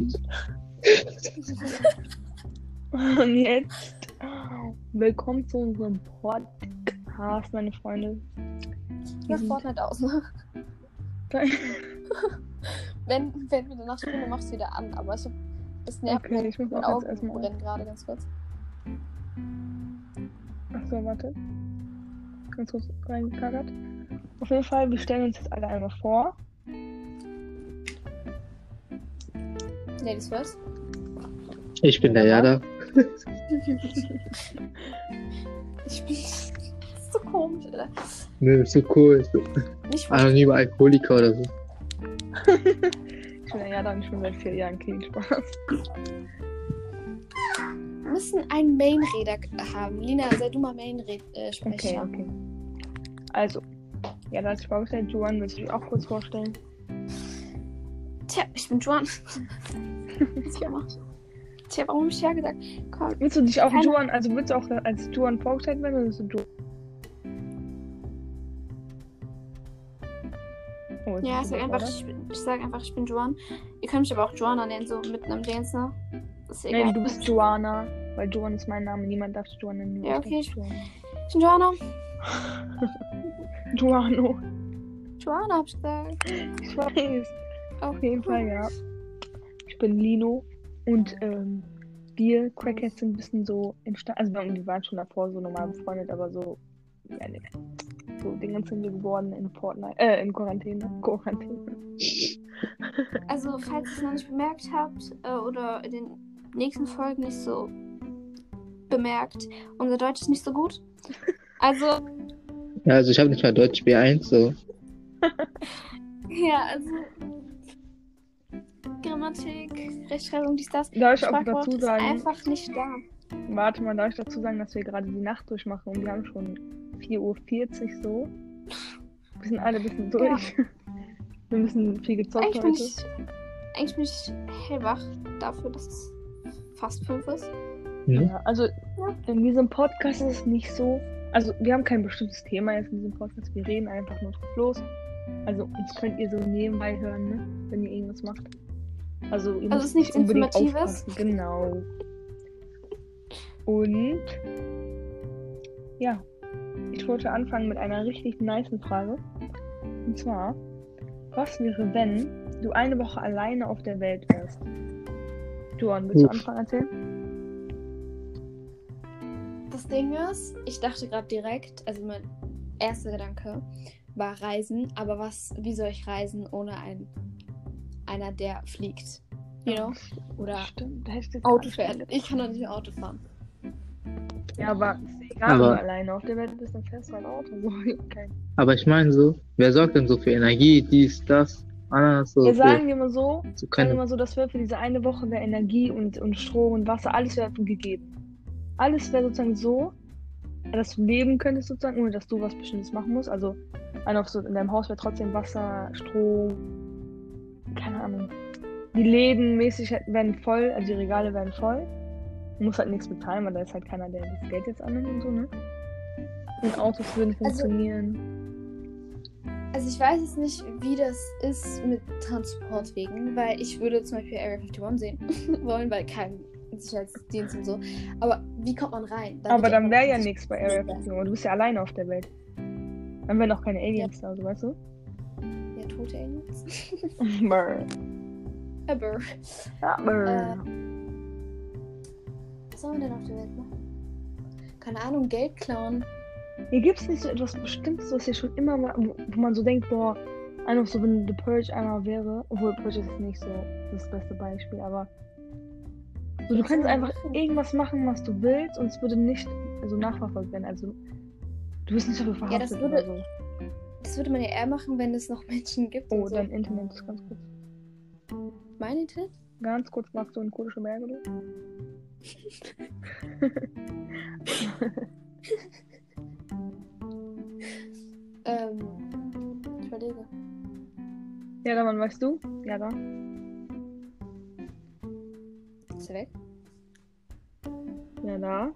Und jetzt willkommen zu unserem Podcast, meine Freunde. Ja, Fortnite aus, ne? wenn, wenn wir danach spielen, dann machst du wieder an. Aber ich hab, es nervt Okay, ich muss auch jetzt erstmal. brennen gerade ganz kurz. Achso, warte. Ganz kurz reingekackert. Auf jeden Fall, wir stellen uns jetzt alle einmal vor. Ladies first. Ich bin der Jada. Ich bin. Das ist so komisch, Alter. Ne, ist so cool. So Nicht anonymer Alkoholiker oder so. Ich bin der Jada und ich bin seit vier Jahren clean Spaß. Wir müssen einen Main-Räder haben. Lina, sei du mal Main-Sprecher. Okay, okay. Also, ja, da hat sich vorgestellt. Joan, willst du dich auch kurz vorstellen? Tja, ich bin Joan. Tja, Tja, warum hab ich ja gesagt? Komm. Willst du dich auch Keine- Joan, also willst du auch als Joan vorgestellt werden oder bist du Joan? Oh, Ja, ich sag einfach, ich, bin- ich sag einfach, ich bin Joan. Ihr könnt mich aber auch Joanna nennen, so mitten im Dance, ne? Das ist egal. Nein, du bist Joanna, weil Joan ist mein Name. Niemand darf Joan nennen. Ja, okay, ich-. Ich bin Joanna. Joano. Joanna hab ich gesagt. Ich weiß. Auf jeden Fall, ja. Ich bin Lino und ähm, wir Crackheads sind ein bisschen so entstanden. Also wir- wir waren schon davor so normal befreundet, aber so, ja, ne, so Dinge sind wir geworden in Fortnite, äh, in Quarantäne. Quarantäne. Also, falls ihr es noch nicht bemerkt habt äh, oder in den nächsten Folgen nicht so bemerkt, unser Deutsch ist nicht so gut. Also, Ja, also ich habe nicht mal Deutsch B1, so. ja, also Grammatik, Rechtschreibung, dies, das. Darf ich auch dazu ist sagen, einfach nicht da. warte mal, darf ich dazu sagen, dass wir gerade die Nacht durchmachen und wir haben schon 4.40 Uhr so. Wir sind alle ein bisschen durch. Wir müssen viel gezockt Eigentlich bin heute. ich, eigentlich bin ich hellwach dafür, dass es fast fünf ist. Hm? Ja, also in diesem Podcast ist es nicht so. Also wir haben kein bestimmtes Thema jetzt in diesem Podcast. Wir reden einfach nur drauf los. Also uns könnt ihr so nebenbei hören, ne? wenn ihr irgendwas macht. Also ihr Also müsst ist nichts unbedingt Informatives? aufpassen. Genau. Und ja, ich wollte anfangen mit einer richtig nicen Frage. Und zwar, was wäre, wenn du eine Woche alleine auf der Welt wärst? Johan, willst du anfangen erzählen? Das Ding ist, ich dachte gerade direkt, also mein erster Gedanke war Reisen, aber was, wie soll ich reisen ohne ein, einer, der fliegt? You know? Oder Stimmt, Auto fährt. Ich kann doch nicht mehr Auto fahren. Ja, aber ist egal, wenn Aber- du alleine auf der Welt bist, dann fährst du ein Auto. So, okay. Aber ich meine so, wer sorgt denn so für Energie, dies, das, anderes, so. Wir sagen wir mal so, so sagen wir keine, mal so, das wäre für diese eine Woche wäre Energie und, und Strom und Wasser, alles wäre gegeben. Alles wäre sozusagen so, dass du leben könntest sozusagen, ohne dass du was Bestimmtes machen musst. Also einfach so in deinem Haus wäre trotzdem Wasser, Strom, keine Ahnung. Die Läden mäßig hätten- wären voll, also die Regale wären voll. Du musst halt nichts bezahlen, weil da ist halt keiner, der das Geld jetzt annimmt und so, ne? Und Autos würden Also- funktionieren. Also ich weiß jetzt nicht, wie das ist mit Transportwegen, weil ich würde zum Beispiel Area 51 sehen wollen, weil kein Sicherheitsdienst und so. Aber wie kommt man rein? Da Aber dann wäre ja nichts bei Area 51. Du bist ja alleine auf der Welt. Dann wären auch keine Aliens da, so weißt du? Ja, tote Aliens. Brr. Aber. Ja, brr. Äh, was soll man denn auf der Welt machen? Keine Ahnung, Geld klauen. Hier gibt's nicht so etwas Bestimmtes, was hier schon immer mal, wo, wo man so denkt, boah, einfach so, wenn The Purge einmal wäre, obwohl Purge ist nicht so das beste Beispiel, aber so, du kannst einfach irgendwas machen, was du willst und es würde nicht so nachverfolgt werden. Also, du wirst nicht dafür Ja, verhaftet das oder würde- so. Das würde man ja eher machen, wenn es noch Menschen gibt. Oh, so. dein Internet ist ganz kurz. Mein Internet? Ganz kurz machst du in kurdische Berge? Ähm, ich überlege. Ja, dann, weißt du? Ja, da. Ist er weg? Ja, da.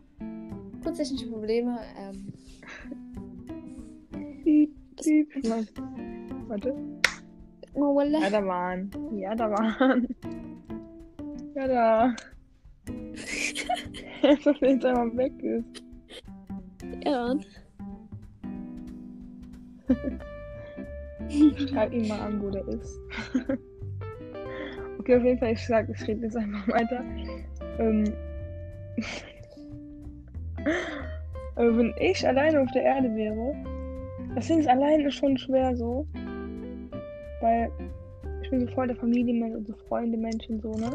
Kurz technische Probleme. Ähm, Piep. Warte. oh, wallah. Ja, da waren. Ja, da waren. Ja, da. Jetzt, dass jetzt einmal weg ist. Ja. Schreib ihn mal an, wo der ist. okay, auf jeden Fall, ich sag, ich rede jetzt einfach weiter. Ähm, äh, wenn ich alleine auf der Erde wäre, das Ding ist alleine schon schwer so. Weil ich bin so voll der Familienmensch und so Freunde Menschen so, ne?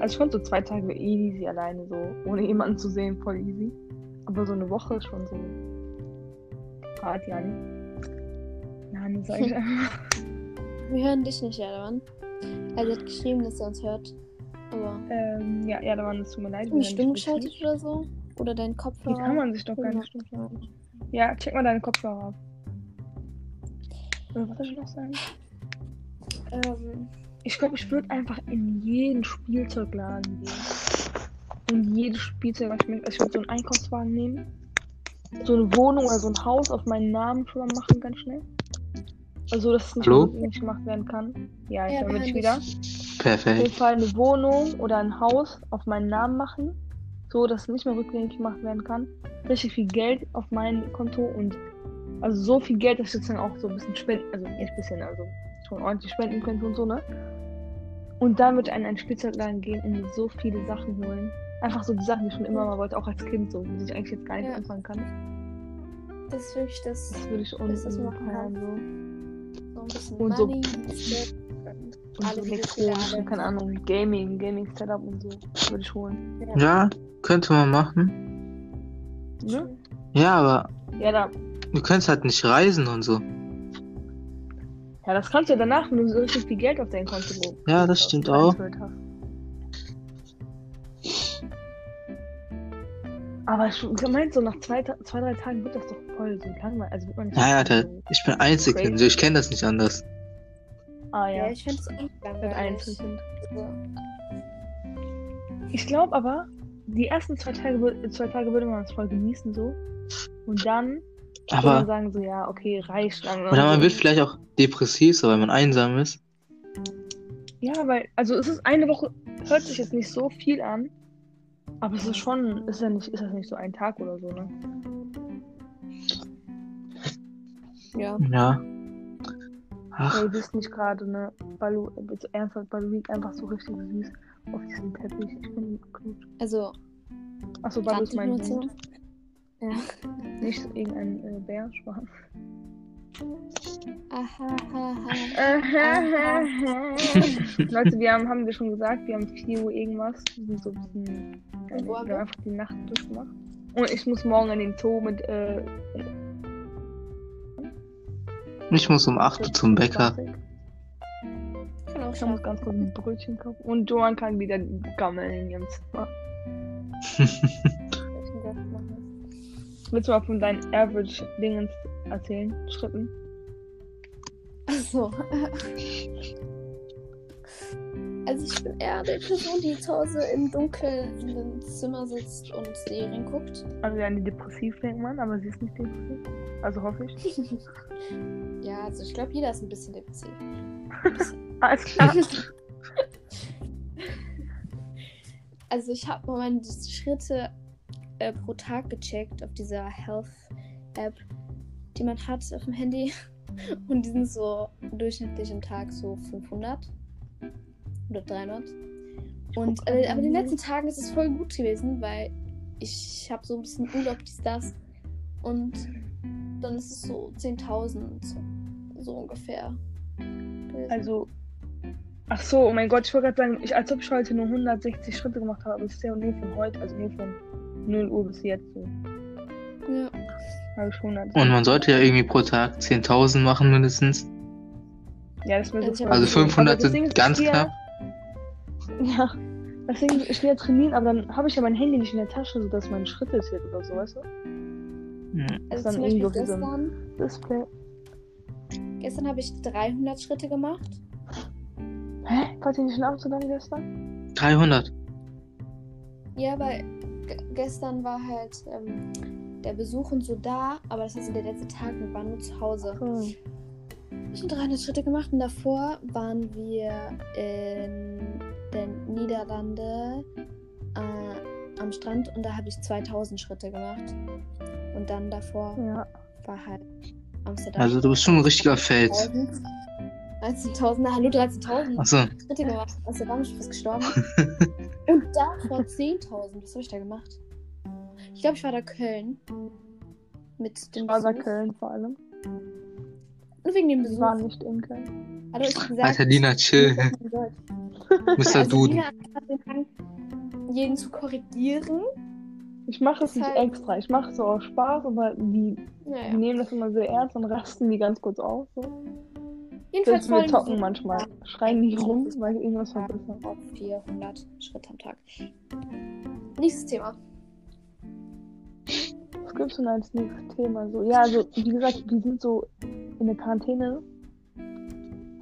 Also fand so zwei Tage easy alleine so, ohne jemanden zu sehen, voll easy. Aber so eine Woche ist schon so hart, Jani. Jani, sag ich einfach. Wir hören dich nicht, Adaman. Also er hat geschrieben, dass er uns hört. Aber ähm, ja, ja, da waren es tut mir leid. nicht geschaltet richtig- oder so? Oder dein Hier Kopfhörer? kann man sich doch gar nicht stumm schalten. Ja, check mal deine Kopfhörer ab. Äh, Was soll ich noch sagen? Ähm, Ich glaube, ich würde einfach in jeden Spielzeugladen gehen. In jedes Spielzeug, was ich möchte. Also ich würde so einen Einkaufswagen nehmen. So eine Wohnung oder so ein Haus auf meinen Namen schon mal machen, ganz schnell. Also, dass es nicht Hallo? rückgängig gemacht werden kann. Ja, ich Ja, dich wir wieder. hören Auf jeden Perfekt. Fall eine Wohnung oder ein Haus auf meinen Namen machen. So, dass es nicht mehr rückgängig gemacht werden kann. Richtig viel Geld auf mein Konto und also so viel Geld, dass ich jetzt dann auch so ein bisschen spenden, also nicht ein bisschen, also schon ordentlich spenden könnte und so, ne? Und dann würde ich in einen Spielzeugladen gehen und so viele Sachen holen. Einfach so die Sachen, die ich schon immer mal wollte, auch als Kind so, die ich eigentlich jetzt gar nicht Ja. anfangen kann. das ist wirklich das. Das würde ich Das unten ist noch feiern, so. So ein bisschen Und so- Money. Und Alle so elektronische, keine Ahnung, Gaming, Gaming-Setup und so, würde ich holen. Ja, könnte man machen. Ne? Ja, aber Ja, da, du kannst halt nicht reisen und so. Ja, das kannst du ja danach, wenn du so richtig viel Geld auf dein Konto lo- Ja, das stimmt auch. Aber ich gemeint, so nach zwei, zwei, drei Tagen wird das doch voll so langweilig. Also wird man nicht Ja, ja, so- ich bin Einzelkind, so ich kenne das nicht anders. Ah Ja, ja, ich finde es auch nicht mit langweilig. Einzelkind. Ich glaube aber, die ersten zwei Tage, zwei Tage würde man es voll genießen so. Und dann Aber, sagen so, ja, okay, reicht langsam. oder man wird vielleicht auch depressiv, so weil man einsam ist. Ja, weil, also es ist eine Woche, hört sich jetzt nicht so viel an, aber es ist schon, ist ja nicht, ist das nicht so ein Tag oder so, ne? ja. Ja. Ach, Ja, du bist nicht gerade, ne? Balu, jetzt ernsthaft, Balu liegt einfach so richtig süß auf diesem Teppich. Ich bin knutsch. Also, Achso, Balu ist mein. Hund. Ja. Nicht irgendein äh, Bär. Aha, aha, Leute, wir haben, haben wir schon gesagt, wir haben 4 Uhr irgendwas. Wir sind so ein bisschen. Wo wir haben einfach die Nacht durchgemacht. Und ich muss morgen in den Zoo mit. Äh, ich muss um 8 Uhr zum Bäcker. 20. Kann auch Ich muss ganz kurz ein Brötchen kaufen. Und Johan kann wieder gammeln in ihrem Zimmer. Willst du mal von deinen Average-Dingens erzählen? Schritten? Achso. Also ich bin eher die Person, die zu Hause im Dunkeln in dem Zimmer sitzt und Serien guckt. Also ja, die depressiv denkt man, aber sie ist nicht depressiv. Also hoffe ich. ja, also ich glaube, jeder ist ein bisschen depressiv. Alles klar. Also ich habe mal meine Schritte äh, pro Tag gecheckt auf dieser Health-App, die man hat auf dem Handy. Und die sind so durchschnittlich am Tag so 500 oder 300. Und äh, aber in den letzten Tagen ist es voll gut gewesen, weil ich habe so ein bisschen Urlaub, dies, das. Und dann ist es so 10.000 so, ungefähr. Also. Ach so, oh mein Gott, ich wollte gerade sagen, ich, als ob ich heute nur 160 Schritte gemacht habe. aber Das ist ja nur von heute, also nur von 0 Uhr bis jetzt. So. ja. Habe ich 100. Und man sollte ja irgendwie pro Tag 10.000 machen mindestens. ja, das ist mir Also so Also wichtig. 500 Aber das Ding sind ist, ganz ich gehe- knapp. Ja. Deswegen, ich gehe ja trainieren, aber dann habe ich ja mein Handy nicht in der Tasche, sodass meine Schritte zählt oder so, weißt du? Hm. Also dann zum irgendwie Beispiel gestern, Display. gestern habe ich 300 Schritte gemacht. Hä? Wart ihr nicht schon Abend dann gestern? 300. Ja, weil gestern war halt ähm, der Besuch und so da, aber das ist so der letzte Tag, wir waren nur zu Hause. Hm. Ich habe 300 Schritte gemacht und davor waren wir in der Niederlande äh, am Strand und da habe ich 2000 Schritte gemacht. Und dann davor Ja. war halt Amsterdam. Also du bist schon ein richtiger Fels. 13.000, na, hallo 13.000 Achso. Schritte gemacht. Amsterdam ist fast gestorben. und davor 10.000. Was habe ich da gemacht? Ich glaube, ich war da Köln. Mit dem Ich war Besuch. Köln vor allem. Nur wegen dem Ich Besuch. war nicht in Köln. Hallo, ich gesagt, Alter, Lina, chill. Mr. Also, Duden. Lina hat den Hang, jeden zu korrigieren. Ich mache es nicht extra. Ich mache es so aus Spaß, aber die, die Naja. nehmen das immer sehr ernst und rasten die ganz kurz auf. So. Jedenfalls Selbst wir wollen zocken manchmal. Schreien die rum, weil ich irgendwas vergessen habe. auf 400 Schritte am Tag. Nächstes Thema. Was gibt's denn als nächstes Thema? So, ja, also wie gesagt, wir sind so in der Quarantäne.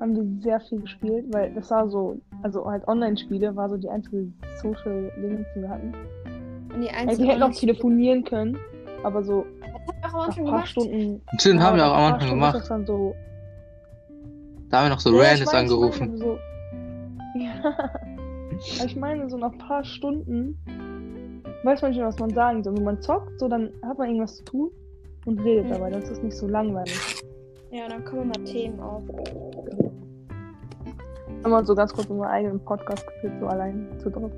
Haben wir sehr viel gespielt, weil das war so, also halt Online-Spiele war so die einzige Social-Dinge, die wir hatten. Und die Also einzige wir hätten auch telefonieren können, aber so Das haben wir auch am Anfang ein paar gemacht. Stunden. Den haben wir Ja, auch am Anfang gemacht. Das dann so, Da haben wir noch so Ja, ich Randos meine, ich angerufen. meine So, ja. Ich meine, so nach ein paar Stunden weiß man nicht mehr, was man sagen soll. Wenn man zockt, so dann hat man irgendwas zu tun und redet Mhm. dabei. Das ist nicht so langweilig. Ja, dann kommen mal Themen auf. Immer so ganz kurz unseren eigenen Podcast geführt, so allein zu dritt.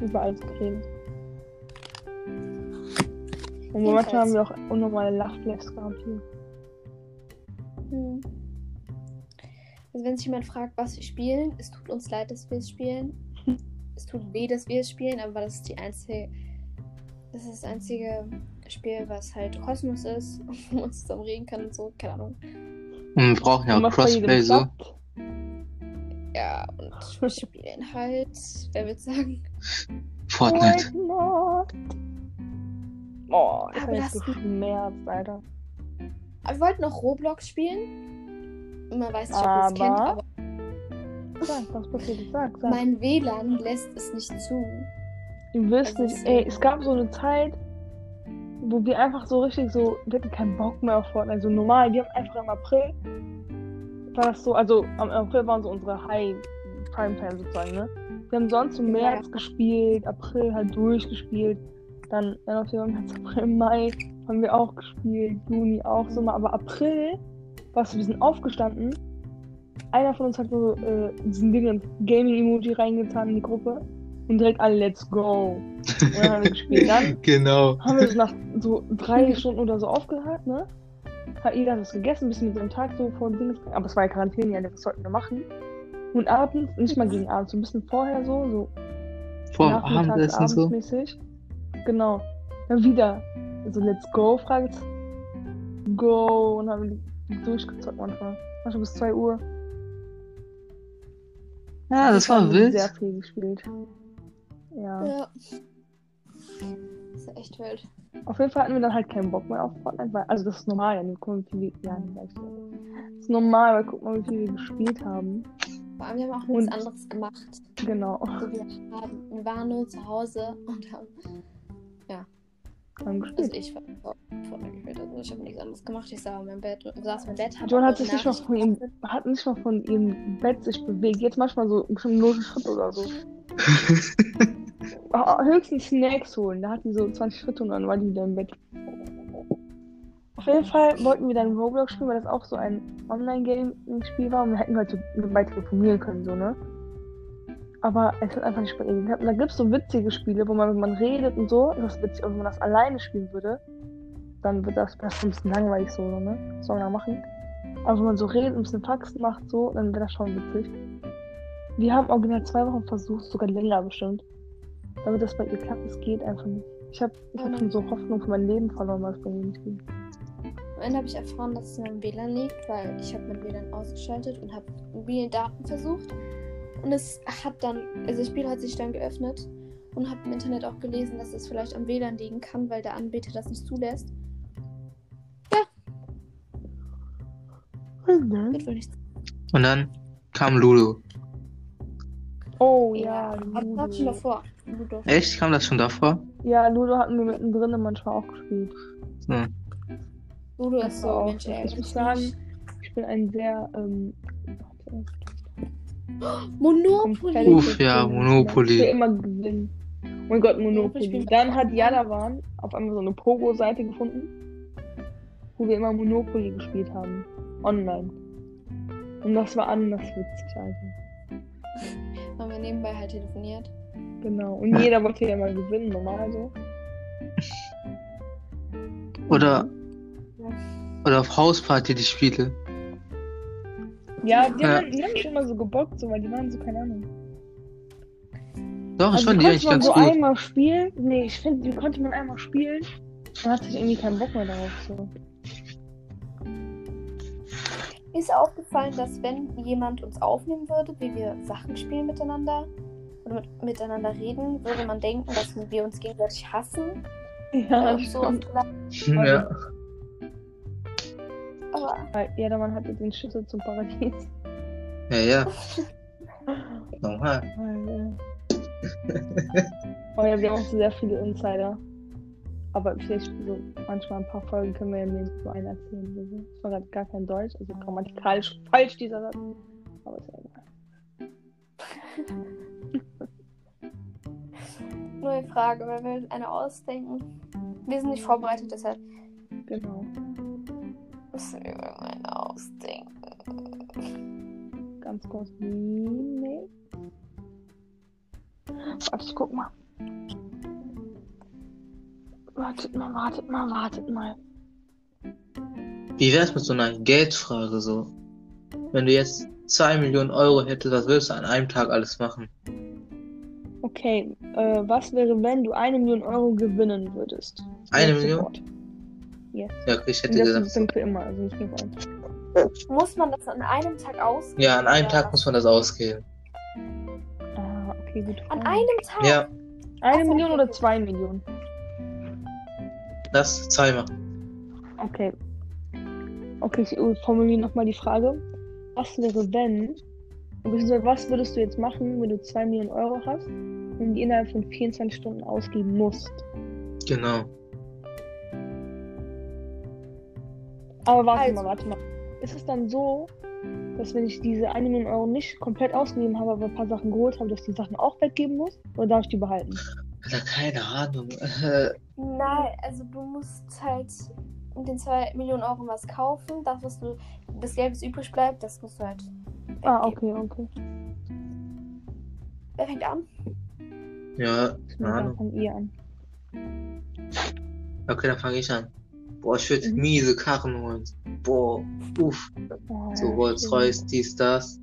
Über alles geredet. Und manchmal haben wir auch unnormale Lachflash gehabt hier. Hm. Also wenn sich jemand fragt, was wir spielen, es tut uns leid, dass wir es spielen. es tut weh, dass wir es spielen, aber das ist die einzige. Das ist das einzige Spiel, was halt Kosmos ist, wo man zusammen reden kann und so, keine Ahnung. Und wir brauchen ja auch Crossplay so. Ja, und wir spielen halt, wer will sagen? Fortnite. Fortnite. Oh, ich Aber bin jetzt geschmerzt, Alter. Aber wir wollten auch Roblox spielen. Man weiß nicht, ob ihr es kennt, Aber- Sag, was passiert? Sag, sag. mein WLAN lässt es nicht zu. Ihr wisst Also nicht, ey, es gab so eine Zeit, wo wir einfach so richtig so, wir hatten keinen Bock mehr auf Fortnite. Also normal, wir haben einfach im April, war das so, also am April waren so unsere High Primetime sozusagen, ne? Wir haben sonst im Ja, März gespielt, April halt durchgespielt, dann Januar, Februar, März, April, Mai haben wir auch gespielt, Juni auch so mal, aber April war es, wir sind aufgestanden, einer von uns hat so äh, diesen Ding Gaming-Emoji reingetan in die Gruppe und direkt alle Let's go. Und dann haben wir gespielt. Dann Genau. haben wir so nach so drei Stunden oder so aufgehört, ne? Hat jeder was gegessen, ein bisschen mit seinem Tag so vor dem Ding. Aber es war ja Quarantäne, ja, was sollten wir machen? Und abends, nicht mal gegen Abend, so ein bisschen vorher so, so Vor Abendessen so. abendsmäßig. Genau. Dann wieder so Let's go, Fragezeichen. Go. Und haben wir durchgezockt manchmal. Manchmal bis 2 Uhr. Ja, das haben war wir wild. Sehr viel gespielt. Ja. Ja. Das ist echt wild. Auf jeden Fall hatten wir dann halt keinen Bock mehr auf Fortnite, weil, also das ist normal, ja, guck mal, wie viel wir, ja. Das ist normal, weil guck mal, wie viel wir gespielt haben. Vor allem, wir haben auch nichts Und- anderes gemacht. Genau, So, wir, haben, wir waren nur zu Hause und haben, haben also gespielt. ich war Fortnite gespielt. Also ich habe nichts anderes gemacht. Ich saß meinem Bett, saß meinem Bett, John hat sich nicht mal von ihrem, hat nicht mal von ihrem Bett sich bewegt. Jetzt manchmal so einen Schritt oder so. Ah, Höchstens Snacks holen. Da hat die so 20 Schritte und dann war die wieder im Bett. Auf jeden Fall wollten wir dann Roblox spielen, weil das auch so ein Online-Game-Spiel war und wir hätten halt so nebenbei telefonieren können, so, ne? Aber es hat einfach nicht bei ihr geklappt. Und da gibt es so witzige Spiele, wo man, wenn man redet und so, das ist witzig. Und wenn man das alleine spielen würde, dann wird das, das ein bisschen langweilig so, ne? Was soll man da machen? Aber wenn man so redet und ein bisschen Faxen macht, so, dann wäre das schon witzig. Wir haben original zwei Wochen versucht, sogar länger bestimmt. Damit das bei ihr klappt, es geht einfach nicht. Ich habe ich hab schon so Hoffnung für mein Leben verloren, weil es bei ihr nicht ging. Am Ende habe ich erfahren, dass es an meinem WLAN liegt, weil ich habe mein WLAN ausgeschaltet und habe mobile Daten versucht. Und es hat dann, also das Spiel hat sich dann geöffnet und habe im Internet auch gelesen, dass es vielleicht am WLAN liegen kann, weil der Anbieter das nicht zulässt. Wird wohl nichts. Und dann kam Ludo. Oh ja, aber das war schon Ludo. davor. Ludo. Echt? Kam das schon davor? Ja, Ludo hatten wir mittendrin manchmal auch gespielt. So. Ludo ist so, auch- Mensch, ich muss sagen, ich bin ein sehr, ähm, Monopoly. Uff, ja. Monopoly. Ich will immer gewinnen. Oh mein Gott, Monopoly. Dann hat Jadawan auf einmal so eine Pogo-Seite gefunden, wo wir immer Monopoly gespielt haben. Online. Und das war anders witzig, Alter. Haben wir nebenbei halt telefoniert. Genau. Und jeder wollte ja mal gewinnen, normal so. Oder, oder auf Hausparty die Spiele. Ja, die, Ja. Haben, die haben mich immer so gebockt, so, weil die waren so, keine Ahnung. Doch, ich Also fand die eigentlich konnte man ganz so gut. einmal spielen. Nee, ich finde, die konnte man einmal spielen. Dann hatte ich irgendwie keinen Bock mehr darauf. So. Mir ist aufgefallen, dass wenn jemand uns aufnehmen würde, wie wir Sachen spielen miteinander oder mit, miteinander reden, würde man denken, dass wir uns gegenseitig hassen. Ja, so Ja. Aber Ja, der Mann hatte den Schlüssel zum Paradies. Ja, ja. Äh, oh ja, wir haben auch sehr viele Insider. Aber vielleicht so manchmal ein paar Folgen können wir ja nicht so einen erzählen. oder so. Das war gerade gar kein Deutsch, also grammatikalisch falsch dieser Satz. Aber ist ja egal. neue Frage, weil wir eine ausdenken. Wir sind nicht vorbereitet, deshalb Genau. Müssen wir eine ausdenken. Ganz kurz. Nee. Warte, ich guck mal. Wartet mal, wartet mal, wartet mal. Wie wär's mit so einer Geldfrage so? Wenn du jetzt 2 Millionen Euro hättest, was würdest du an einem Tag alles machen? Okay, äh, was wäre, wenn du eine Million Euro gewinnen würdest? Eine Million? sofort. Ja, okay, ich hätte das gesagt. ist dann für immer, also nicht nur für uns. Muss man das an einem Tag ausgeben? Ja, an einem oder Tag muss man das ausgeben. Ah, okay, gut. An einem Tag? Ja, Eine Ach Million okay, oder zwei Millionen? das zweimal. Okay. Okay, ich äh, formuliere nochmal die Frage. Was wäre, wenn, beziehungsweise was würdest du jetzt machen, wenn du zwei Millionen Euro hast und die innerhalb von 24 Stunden ausgeben musst? Genau. Aber warte Also. mal, warte mal. Ist es dann so, dass wenn ich diese eine Million Euro nicht komplett ausgegeben habe, aber ein paar Sachen geholt habe, dass ich die Sachen auch weggeben muss? Oder darf ich die behalten? Alter, keine Ahnung. Nein, also du musst halt mit den 2 Millionen Euro was kaufen. Das, was du, das Geld, das übrig bleibt, das musst du halt. Ah, weggeben. okay, okay. Wer fängt an? ja, keine Ahnung. von ihr an. Okay, dann fange ich an. Boah, ich würde Mhm. miese Karren holen. Boah, uff. Oh, So ja, Rolls. Royce, dies, das.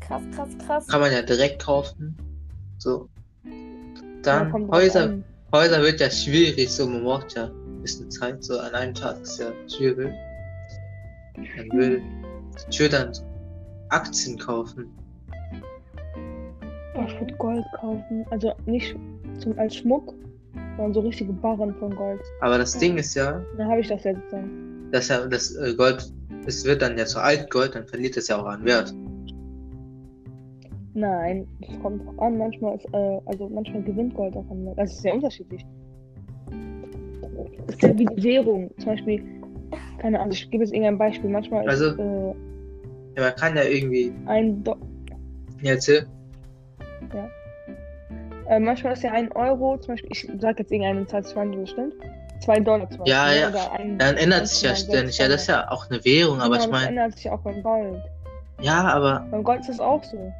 Krass, krass, krass. Kann man ja direkt kaufen. So. Ja, Dann drauf Häuser. Häuser wird ja schwierig, so man braucht ja ein bisschen Zeit, so an einem Tag ist ja schwierig. Dann will, ich würde dann Aktien kaufen. Oh, ich würde Gold kaufen. Also nicht zum, als Schmuck, sondern so richtige Barren von Gold. Aber das Ding ist ja, Dann habe ich das ja sozusagen. dass ja das äh, Gold, es wird dann ja zu Altgold, dann verliert es ja auch an Wert. Nein, das kommt drauf an. Manchmal ist, äh, also manchmal gewinnt Gold auch an. Das ist sehr unterschiedlich. Das ist ja wie die Währung. Zum Beispiel, keine Ahnung, ich gebe jetzt irgendein Beispiel. Manchmal ist Also- äh, Ja, man kann ja irgendwie, ein Do ja, erzähl. Äh, manchmal ist ja ein Euro, zum Beispiel, ich sag jetzt irgendeine Zahl, das war nicht stimmt. Zwei Dollar zum Beispiel. Ja, ne? ja. Ein, Dann ändert sich ja 1,6 ständig. Ja, das ist ja auch eine Währung, aber Genau, ich das meine, ändert sich ja auch beim Gold. ja, aber, Beim Gold ist das auch so.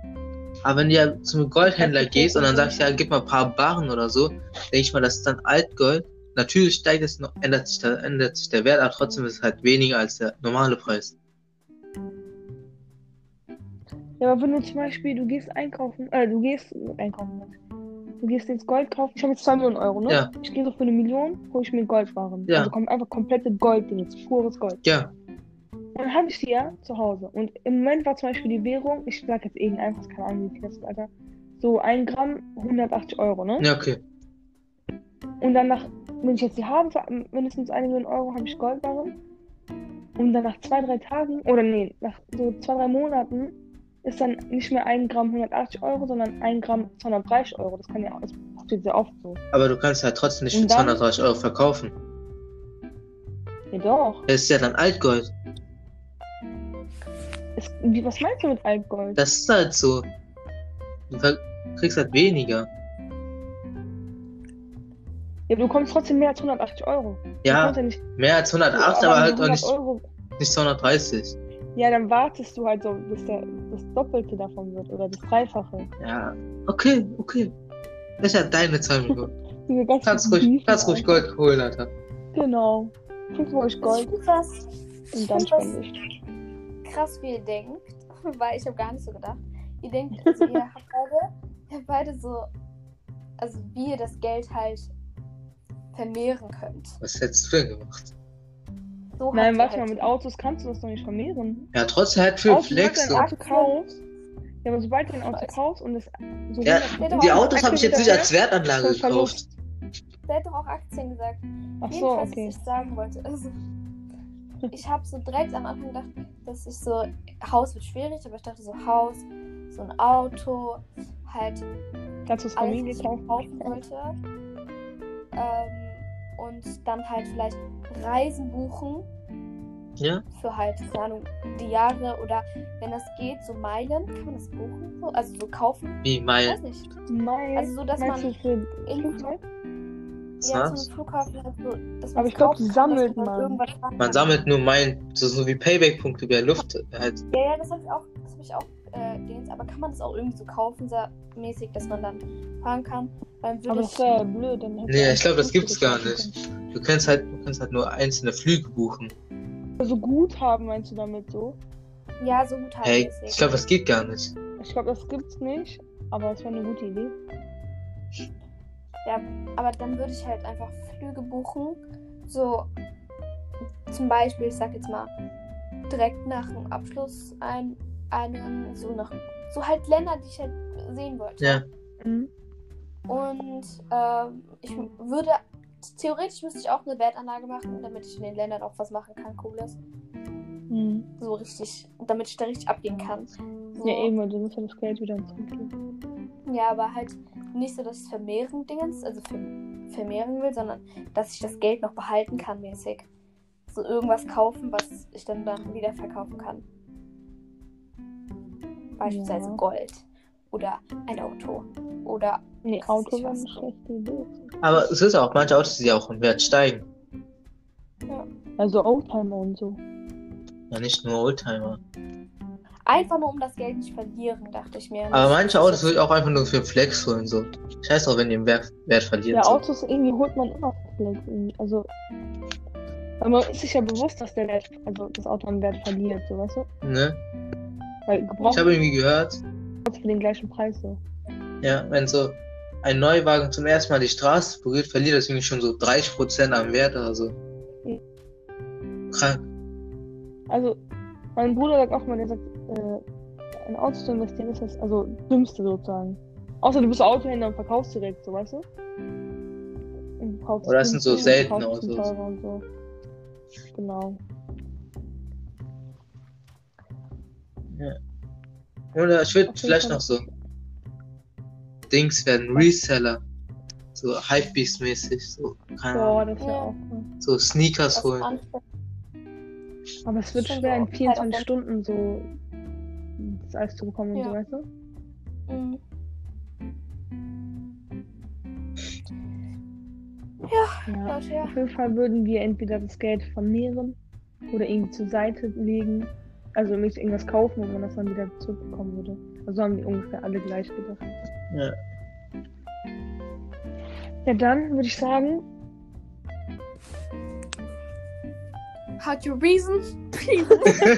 aber wenn du ja zum Goldhändler gehst und dann sagst, ja, gib mal ein paar Barren oder so, denke ich mal, das ist dann Altgold. Natürlich steigt es noch, ändert sich, der, ändert sich der Wert, aber trotzdem ist es halt weniger als der normale Preis. Ja, aber wenn du zum Beispiel, du gehst einkaufen, äh, du gehst einkaufen, du gehst jetzt Gold kaufen, ich habe jetzt 2 Millionen Euro, ne? Ja. Ich gehe so für eine Million, hole ich mir Goldwaren. Ja. Also kommt einfach komplette Golddinge, pures Gold. Ja, Und dann habe ich die ja zu Hause. Und im Moment war zum Beispiel die Währung, ich sag jetzt irgendein, was keine Ahnung, wie viel das Alter. So ein Gramm 180 Euro, ne? ja, okay. Und dann nach, wenn ich jetzt die habe, für mindestens eine Million Euro, habe ich Goldwaren. Und dann nach zwei, drei Tagen, oder nee, nach so zwei, drei Monaten, ist dann nicht mehr ein Gramm 180 Euro, sondern ein Gramm 230 Euro. Das kann ja, das passiert sehr oft so. Aber du kannst halt trotzdem nicht für Und dann- 230 Euro verkaufen. Ja doch. Das ist ja dann Altgold. Es, wie, was meinst du mit Altgold? Das ist halt so. Du kriegst halt weniger. Ja, du bekommst trotzdem mehr als 180 Euro. Ja, ja nicht, mehr als 108, aber an halt auch 100 nicht, Euro. nicht 230. Ja, dann wartest du halt so, bis der, das Doppelte davon wird oder das Dreifache. Ja, okay, okay. Das ist ja deine ganzen Kannst ruhig, kannst ruhig Alter. Gold holen, Alter. Genau. Kriegst du euch Gold Ich das und dann spende ich. krass, wie ihr denkt, weil ich habe gar nicht so gedacht. Ihr denkt, also ihr habt beide, ihr habt beide so, also wie ihr das Geld halt vermehren könnt. Was hättest du denn gemacht? So Nein, warte mal, halt mit Autos kannst du das doch nicht vermehren. Ja, trotzdem halt für Auto, Flex. Du ein Auto kaufst, ja, aber sobald du ein Auto Weiß. kaufst und es so Ja, 100 die Autos habe ich jetzt nicht als Wert- Wertanlage gekauft. Der hat doch auch Aktien gesagt. Ach so, Jedenfalls, okay. was ich sagen wollte. Also, ich habe so direkt am Anfang gedacht, dass ich so, Haus wird schwierig, aber ich dachte so, Haus, so ein Auto, halt Kannst du Familie was ich kaufen? kaufen wollte. Ähm, und dann halt vielleicht Reisen buchen Ja, für halt, keine Ahnung, die Jahre oder wenn das geht, so Meilen, kann man das buchen? So, also so kaufen? wie Ich mein. weiß nicht. Nein. Also so, dass man in ja, so Flughafen hat, so, dass Aber man ich glaub, kaufen kann, sammelt dass man man. irgendwas machen Man kann. sammelt nur mein, so, so wie Payback-Punkte über Luft. Halt. Ja, ja, das habe ich auch, das hab ich auch äh, Dings, aber kann man das auch irgendwie so kaufen, so mäßig, dass man dann fahren kann? Aber ich, das wäre ja blöd. Dann Nee, ich glaube, das Flugticket gibt's gar nicht. Du kannst halt, du kannst halt nur einzelne Flüge buchen. Also Guthaben meinst du damit so? ja, so gut halt Hey, ich glaube, das geht gar nicht. Ich glaube, das gibt's nicht, aber es wäre eine gute Idee. Aber dann würde ich halt einfach Flüge buchen. So, zum Beispiel, ich sag jetzt mal, direkt nach dem Abschluss ein, einen, so nach, so halt Länder, die ich halt sehen wollte. Ja, Mhm. Und ähm, ich würde, theoretisch müsste ich auch eine Wertanlage machen, damit ich in den Ländern auch was machen kann, cooles. Mhm. So richtig, damit ich da richtig abgehen kann. So, Ja, eben, weil du musst ja das Geld wieder zurückgeben. Ja, aber halt nicht so, dass ich vermehren Dingens, also ver vermehren will, sondern dass ich das Geld noch behalten kann, mäßig. So irgendwas kaufen, was ich dann, dann wieder verkaufen kann. Beispielsweise Ja. Gold. Oder ein Auto. Oder. Nee, Auto weiß. eine schlechte Idee. aber es ist auch, manche Autos, die auch im Wert steigen. Also Oldtimer und so. Ja, nicht nur Oldtimer. Einfach nur um das Geld nicht verlieren, dachte ich mir. Aber manche Autos würde ich auch einfach nur für Flex holen, so. Scheiß auch, wenn die im Wert, Wert verlieren. Ja, so. Autos irgendwie holt man immer Flex. irgendwie. Also. Weil man ist sich ja bewusst, dass der Wert, also das Auto an Wert verliert, so weißt du? Ne? Weil gebraucht Ich habe irgendwie gehört, für den gleichen Preis so. ja, wenn so ein Neuwagen zum ersten Mal die Straße berührt, verliert das irgendwie schon so 30% am Wert oder so. Mhm. Krank. Also, mein Bruder sagt auch mal, der sagt, äh, ein Auto zu investieren ist das, also dümmste sozusagen. Außer du bist Autohändler und verkaufst direkt, so weißt du? Und Oder das sind so seltene Autos. so. Genau. Oder ich würde vielleicht noch so Dings werden, Reseller. So Hypebeast-mäßig, so, keine Boah, Ahnung, das wäre Ja. auch cool. so Sneakers das holen. Aber es wird Schon schwer, in 24 Zeit Stunden so das alles zu bekommen und Ja. so, weißt du? Mhm. Ja. Ja. Auf jeden Fall würden wir entweder das Geld vermehren oder irgendwie zur Seite legen. Also nämlich irgendwas kaufen, wo man das dann wieder zurückbekommen würde. Also haben die ungefähr alle gleich gedacht. Ja. Ja, dann würde ich sagen, Had your reason?